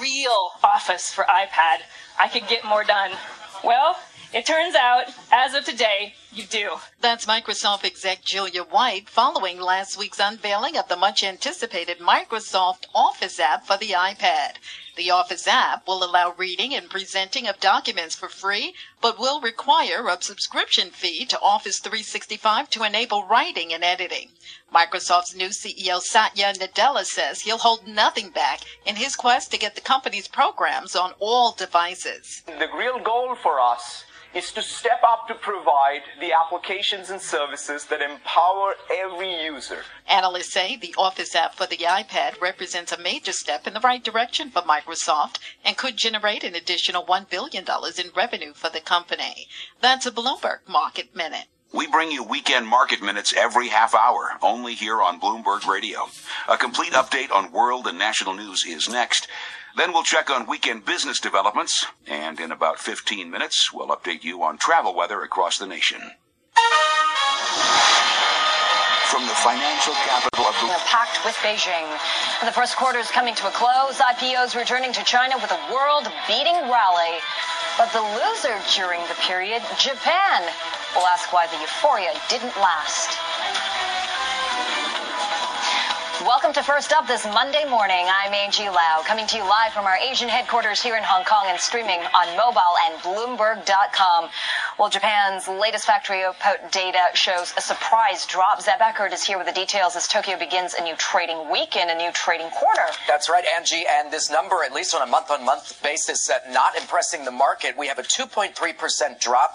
real office for iPad, I could get more done. Well, it turns out, as of today, you do. That's Microsoft exec Julia White following last week's unveiling of the much anticipated Microsoft Office app for the iPad. The Office app will allow reading and presenting of documents for free, but will require a subscription fee to Office 365 to enable writing and editing. Microsoft's new CEO Satya Nadella says he'll hold nothing back in his quest to get the company's programs on all devices. The real goal for us is to step up to provide the applications and services that empower every user. Analysts say the Office app for the iPad represents a major step in the right direction for Microsoft and could generate an additional $1 billion in revenue for the company. That's a Bloomberg Market Minute. We bring you weekend market minutes every half hour, only here on Bloomberg Radio. A complete update on world and national news is next. Then we'll check on weekend business developments, and in about 15 minutes, we'll update you on travel weather across the nation. From the financial capital of the packed with Beijing. The first quarter is coming to a close. IPOs returning to China with a world-beating rally. But the loser during the period, Japan. We'll ask why the euphoria didn't last. Welcome to First Up this Monday morning. I'm Angie Lau, coming to you live from our Asian headquarters here in Hong Kong and streaming on mobile and Bloomberg.com. Well, Japan's latest factory output data shows a surprise drop. Zeb Eckert is here with the details as Tokyo begins a new trading week and a new trading quarter. That's right, Angie. And this number, at least on a month on month basis, uh, not impressing the market. We have a 2.3% drop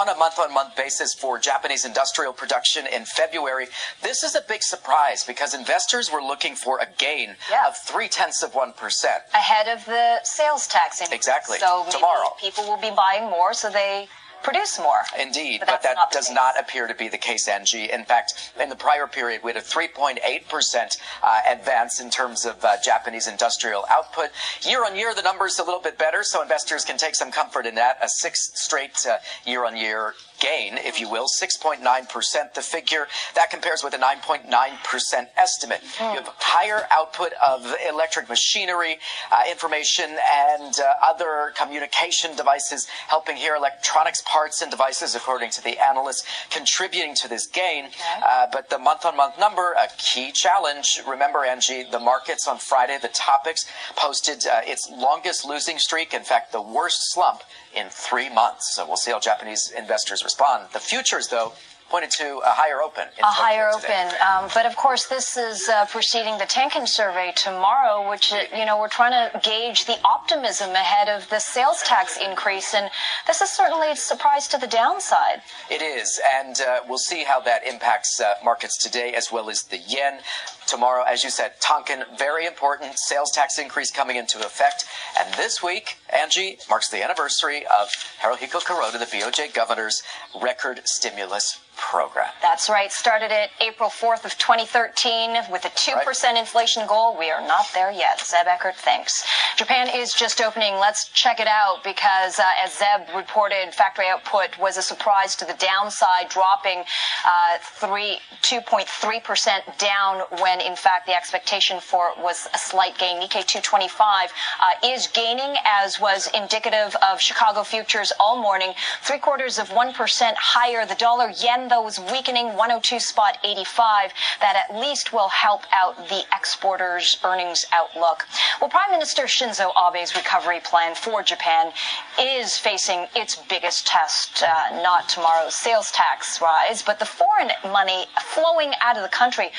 on a month on month basis for Japanese industrial production in February. This is a big surprise because investors were looking for a gain Yeah. of three tenths of 1%. Ahead of the sales tax increase. Exactly. So Tomorrow. people will be buying more, so they produce more. Indeed, But but, that not does case. not appear to be the case, Angie. In fact, in the prior period, we had a 3.8% uh, advance in terms of uh, Japanese industrial output. Year on year, the number's a little bit better, so investors can take some comfort in that. A sixth straight uh, year on year gain, if you will, 6.9%. The figure that compares with a 9.9% estimate. You have higher output of electric machinery, uh, information, and uh, other communication devices, helping here electronics parts and devices, according to the analysts, contributing to this gain. Uh, but the month-on-month number, a key challenge. Remember, Angie, the markets on Friday, the Topix posted uh, its longest losing streak. In fact, the worst slump in three months. So we'll see how Japanese investors respond. The futures, though, pointed to a higher open. in a Tokyo higher today. open. Um, but of course, this is uh, preceding the Tankan survey tomorrow, which uh, you know we're trying to gauge the optimism ahead of the sales tax increase, and this is certainly a surprise to the downside. It is, and uh, we'll see how that impacts uh, markets today as well as the yen. Tomorrow, as you said, Tankan, very important sales tax increase coming into effect. And this week, Angie, marks the anniversary of Haruhiko Kuroda, the BOJ governor's record stimulus program. That's right. Started it April 4th of 2013 with a 2% inflation goal. We are not there yet. Zeb Eckert, thanks. Japan is just opening. Let's check it out because uh, as Zeb reported, factory output was a surprise to the downside, dropping uh, three, 2.3% down when in fact the expectation for was a slight gain. Nikkei 225 uh, is gaining as was indicative of Chicago futures all morning. Three quarters of 1% higher. The dollar yen though was weakening 102 spot 85. That at least will help out the exporters earnings outlook. Well, Prime Minister Shinzo Abe's recovery plan for Japan is facing its biggest test, uh, not tomorrow's sales tax rise, but the foreign money flowing out of the country.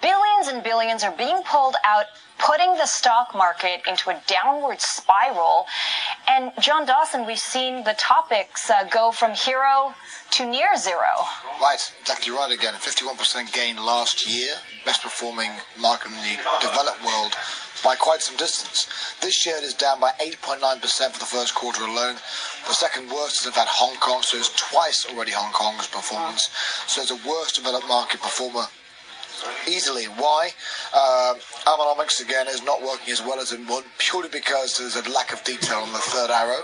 Billions and billions are being pulled out putting the stock market into a downward spiral. And John Dawson, we've seen the Topix uh, go from hero to near zero. Right, exactly right again. 51% gain last year, best performing market in the developed world by quite some distance. This year it is down by 8.9% for the first quarter alone. The second worst is in fact Hong Kong, so it's twice already Hong Kong's performance. So it's a worst developed market performer easily. Why? Abenomics again is not working as well as it would, purely because there's a lack of detail on the third arrow,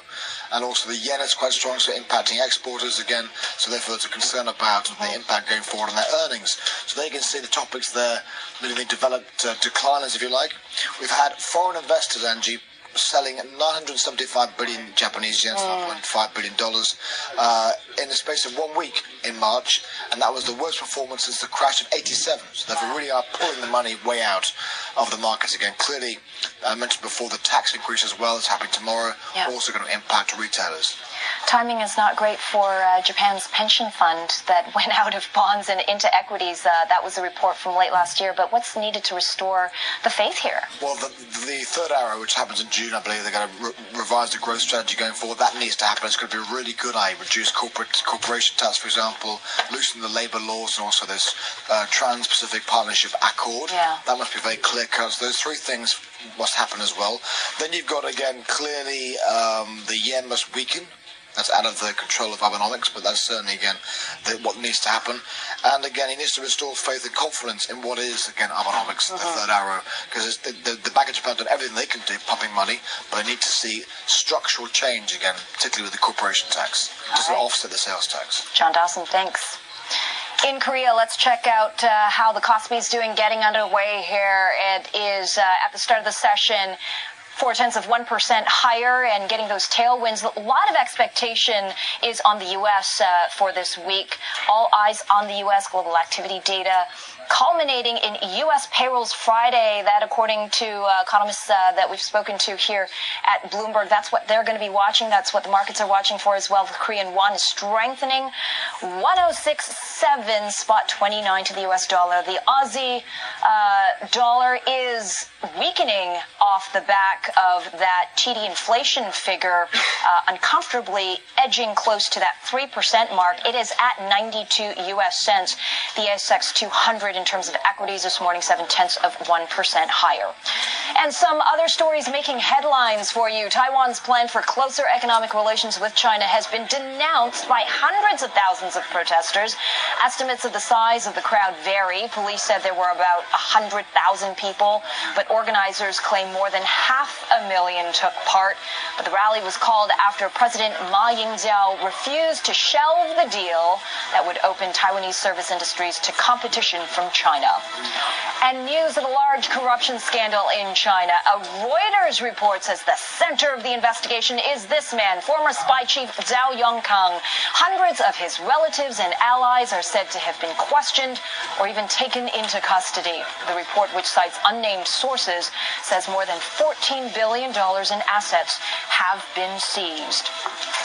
and also the yen is quite strong, so impacting exporters again. So therefore, there's a concern about the impact going forward on their earnings. So there you can see the Topix there, really developed uh, decliners, if you like. We've had foreign investors, Angie, selling 975 billion Japanese yen, mm. $5 billion, uh, in the space of one week in March, and that was the worst performance since the crash of 87. So they really are pulling the money way out of the markets again. Clearly, I mentioned before the tax increase as well is happening tomorrow, yeah. also going to impact retailers. Timing is not great for uh, Japan's pension fund that went out of bonds and into equities. Uh, that was a report from late last year. But what's needed to restore the faith here? Well, the, the third arrow, which happens in June, I believe they're going to re- revise the growth strategy going forward. That needs to happen. It's going to be a really good idea. Reduce corporate corporation tax, for example, loosen the labour laws, and also this uh, Trans-Pacific Partnership Accord. Yeah. That must be very clear cut. So those three things must happen as well. Then you've got again clearly um, the yen must weaken that's out of the control of Abenomics, but that's certainly again the, what needs to happen. And again, he needs to restore faith and confidence in what is again Abenomics, uh-huh. the third arrow, because the, the, the Bank of Japan done everything they can do, pumping money, but they need to see structural change again, particularly with the corporation tax, to right. offset the sales tax. John Dawson, thanks. In Korea, let's check out uh, how the Kospi is doing getting underway here. It is uh, at the start of the session four tenths of 1% higher and getting those tailwinds. A lot of expectation is on the U.S. Uh, for this week. All eyes on the U.S. global activity data culminating in U.S. payrolls Friday. That, according to uh, economists uh, that we've spoken to here at Bloomberg, that's what they're going to be watching. That's what the markets are watching for as well. The Korean won is strengthening 106.7 spot 29 to the U.S. dollar. The Aussie uh, dollar is weakening off the back of that TD inflation figure, uh, uncomfortably edging close to that 3% mark. It is at 92 U.S. cents. The ASX 200 in terms of equities this morning, seven tenths of 1% higher. And some other stories making headlines for you. Taiwan's plan for closer economic relations with China has been denounced by hundreds of thousands of protesters. Estimates of the size of the crowd vary. Police said there were about 100,000 people, but organizers claim more than half a million took part. But the rally was called after President Ma Ying-jeou refused to shelve the deal that would open Taiwanese service industries to competition from China. And news of a large corruption scandal in China. A Reuters report says the center of the investigation is this man, former spy chief Zhou Yongkang. Hundreds of his relatives and allies are said to have been questioned or even taken into custody. The report, which cites unnamed sources, says more than $14 billion in assets have been seized.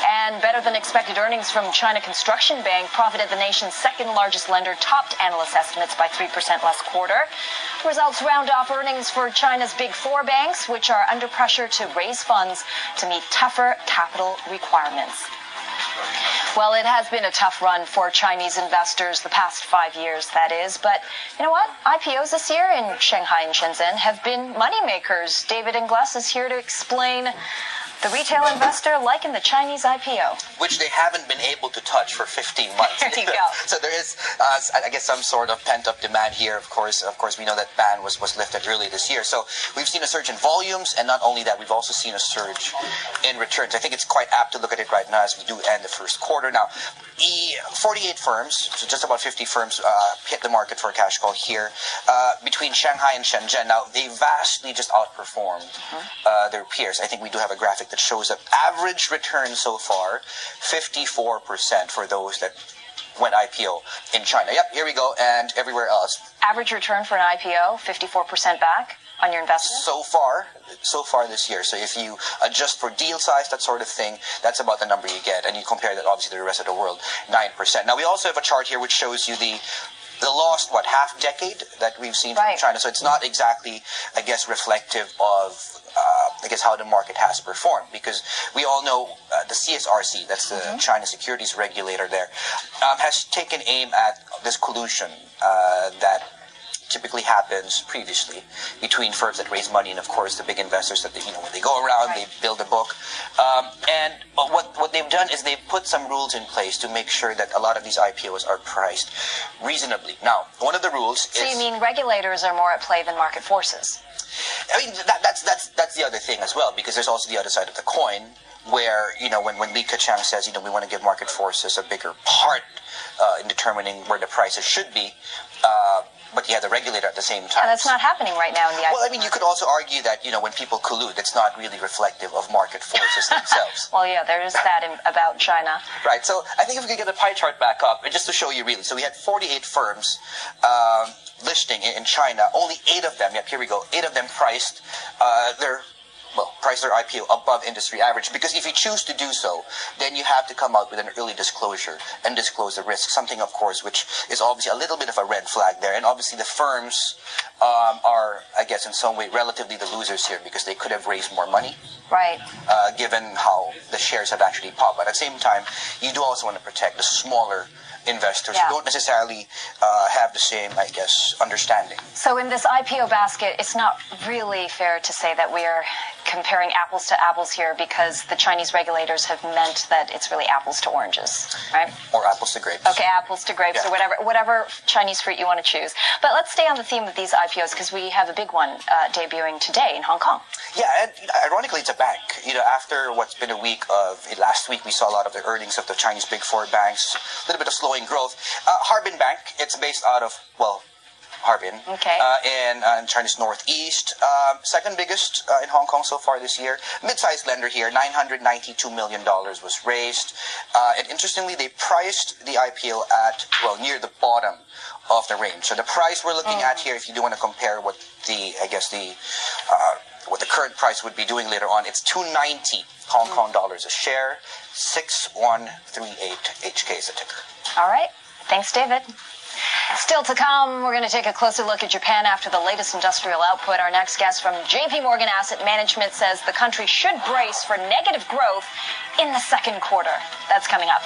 And better than expected earnings from China Construction Bank profited the nation's second largest lender, topped analyst estimates by 3% last quarter. Results round off earnings for China's big four banks, which are under pressure to raise funds to meet tougher capital requirements. Well, it has been a tough run for Chinese investors the past five years, that is. But you know what? IPOs this year in Shanghai and Shenzhen have been moneymakers. David Ingles is here to explain the retail investor liking the Chinese IPO. Which they haven't been able to touch for 15 months. There you go. so there is, uh, I guess, some sort of pent-up demand here. Of course, of course, we know that ban was, was lifted early this year. So we've seen a surge in volumes, and not only that, we've also seen a surge in returns. I think it's quite apt to look at it right now as we do end the first quarter. Now, 48 firms, so just about 50 firms, uh, hit the market for a cash call here uh, between Shanghai and Shenzhen. Now, they vastly just outperformed uh, their peers. I think we do have a graphic that shows that average return so far 54% for those that went IPO in China. Yep, here we go, and everywhere else. Average return for an IPO 54% back on your investment? So far, so far this year. So if you adjust for deal size, that sort of thing, that's about the number you get. And you compare that obviously to the rest of the world, 9%. Now we also have a chart here which shows you the the lost what half decade that we've seen right. from China. So it's not exactly, I guess, reflective of uh, I guess how the market has performed because we all know uh, the CSRC, that's the mm-hmm. China Securities Regulator, there um, has taken aim at this collusion uh, that typically happens previously between firms that raise money and of course the big investors that they, you know when they go around right. they build a book um, and what what they've done is they've put some rules in place to make sure that a lot of these IPOs are priced reasonably now one of the rules so is, you mean regulators are more at play than market forces I mean that, that's that's that's the other thing as well because there's also the other side of the coin where you know when when Li Keqiang says you know we want to give market forces a bigger part uh, in determining where the prices should be. Uh, but you had the regulator at the same time. And that's not happening right now in the Well, I mean, you could also argue that you know when people collude, it's not really reflective of market forces themselves. Well, yeah, there is that in, about China. Right. So I think if we could get the pie chart back up, and just to show you really, so we had 48 firms um, listing in, in China. Only eight of them. Yep. Here we go. Eight of them priced uh, their well, price their IPO above industry average. Because if you choose to do so, then you have to come out with an early disclosure and disclose the risk. Something, of course, which is obviously a little bit of a red flag there. And obviously, the firms um, are, I guess, in some way, relatively the losers here because they could have raised more money. Right. Uh, given how the shares have actually popped. But at the same time, you do also want to protect the smaller investors Yeah. who don't necessarily uh, have the same, I guess, understanding. So in this IPO basket, it's not really fair to say that we are comparing apples to apples here because the Chinese regulators have meant that it's really apples to oranges, right? Or apples to grapes. Okay, apples to grapes Yeah. or whatever, whatever Chinese fruit you want to choose. But let's stay on the theme of these IPOs because we have a big one uh, debuting today in Hong Kong. Yeah, and ironically, it's a bank. You know, after what's been a week of last week, we saw a lot of the earnings of the Chinese big four banks, a little bit of slowing growth. Uh, Harbin Bank, it's based out of well. Harbin, Okay. uh, in, uh, in China's northeast, um, second biggest uh, in Hong Kong so far this year. Mid-sized lender here, nine hundred ninety-two million dollars was raised, uh, and interestingly, they priced the IPO at well near the bottom of the range. So the price we're looking at here, if you do want to compare what the, I guess the uh, what the current price would be doing later on, it's 290 Hong Kong dollars a share, 6138 HK is a ticker. All right. Thanks, David. Still to come, we're going to take a closer look at Japan after the latest industrial output. Our next guest from JP Morgan Asset Management says the country should brace for negative growth in the second quarter. That's coming up.